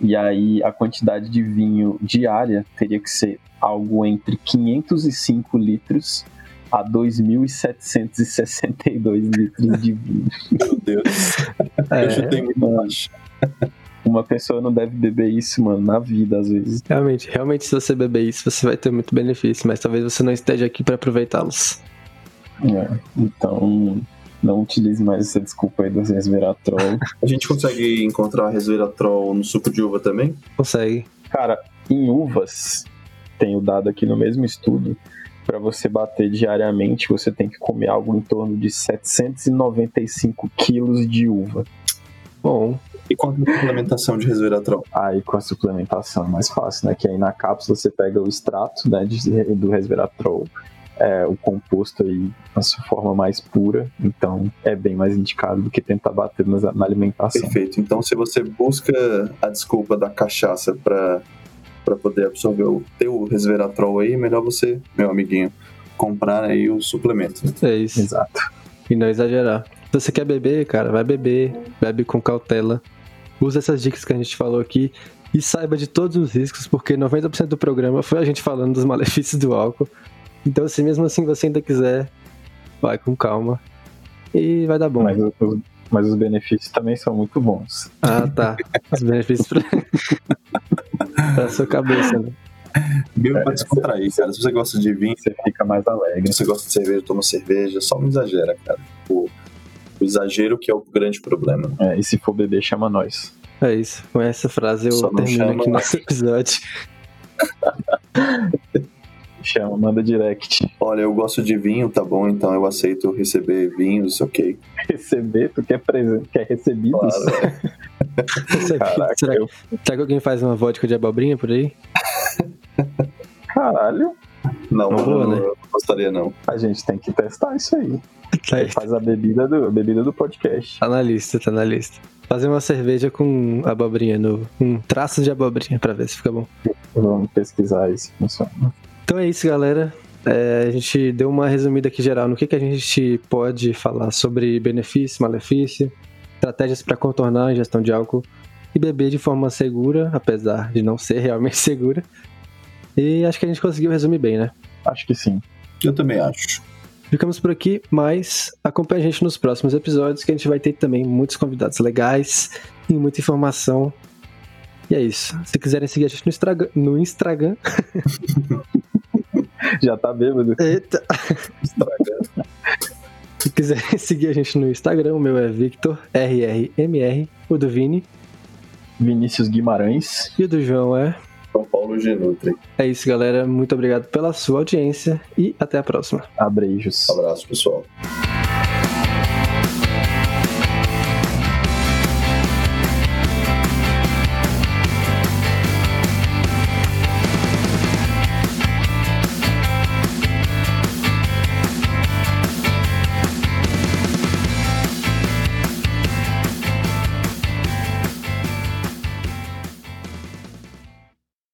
E aí a quantidade de vinho diária teria que ser algo entre 505 litros a 2.762 litros de vinho. Meu Deus. Eu É, chutei muito baixo. Uma pessoa não deve beber isso, mano, na vida, às vezes. realmente, realmente, se você beber isso, você vai ter muito benefício, mas talvez você não esteja aqui para aproveitá-los. É, Então, não utilize mais essa desculpa aí do resveratrol. A gente consegue encontrar resveratrol no suco de uva também? Consegue. Cara, em uvas, tenho dado aqui no mesmo estudo, para você bater diariamente, você tem que comer algo em torno de 795 quilos de uva. Bom, E quanto a suplementação de resveratrol? Aí com a suplementação é mais fácil, né? Que aí na cápsula você pega o extrato né, de- do resveratrol, é, o composto aí na sua forma mais pura, então é bem mais indicado do que tentar bater nas- na alimentação. Perfeito. Então, se você busca a desculpa da cachaça para para poder absorver o teu resveratrol aí, melhor você, meu amiguinho, comprar aí o suplemento. é isso. Exato. E não exagerar. Se você quer beber, cara, vai beber. Bebe com cautela. Usa essas dicas que a gente falou aqui. E saiba de todos os riscos, porque 90% do programa foi a gente falando dos malefícios do álcool. Então, se mesmo assim você ainda quiser, vai com calma. E vai dar bom. Mas, os- mas os benefícios também são muito bons. Ah, tá. Os benefícios pra... sua cabeça, né? Beba pra descontrair, cara. Se você gosta de vinho, Você fica mais alegre. se você gosta de cerveja, toma cerveja, só não exagera, cara. O, o exagero que é o grande problema. É, e se for beber, chama nós. É isso. Com essa frase eu Só termino aqui nosso episódio. Chama, manda direct. Olha, eu gosto de vinho, tá bom, então eu aceito receber vinhos, ok. Receber, tu quer, presente, quer recebidos? Claro. Caraca, será, eu- será que alguém faz uma vodka de abobrinha por aí? caralho, Não, Não vou, eu né? não gostaria não. a gente tem que testar isso aí. Tá, Faz a bebida do, a bebida do podcast. tá na lista, tá na lista. Fazer uma cerveja com abobrinha no. Um traço de abobrinha pra ver se fica bom. Vamos pesquisar aí se funciona. Então é isso, galera. É, a gente deu uma resumida aqui geral no que, que a gente pode falar sobre benefício, malefício, estratégias para contornar a ingestão de álcool e beber de forma segura, apesar de não ser realmente segura. E acho que a gente conseguiu resumir bem, né? Acho que sim. Eu também acho. Ficamos por aqui, mas acompanhe a gente nos próximos episódios que a gente vai ter também muitos convidados legais e muita informação. E é isso. Se quiserem seguir a gente no Instagram, no Instagram. Já tá bêbado. Eita! Estragando. Se quiserem seguir a gente no Instagram, o meu é Victor RRMR, o do Vini Vinícius Guimarães. e o do João é. São Paulo Genutri. É isso, galera. Muito obrigado pela sua audiência e até a próxima. Abreijos. Abraço, pessoal.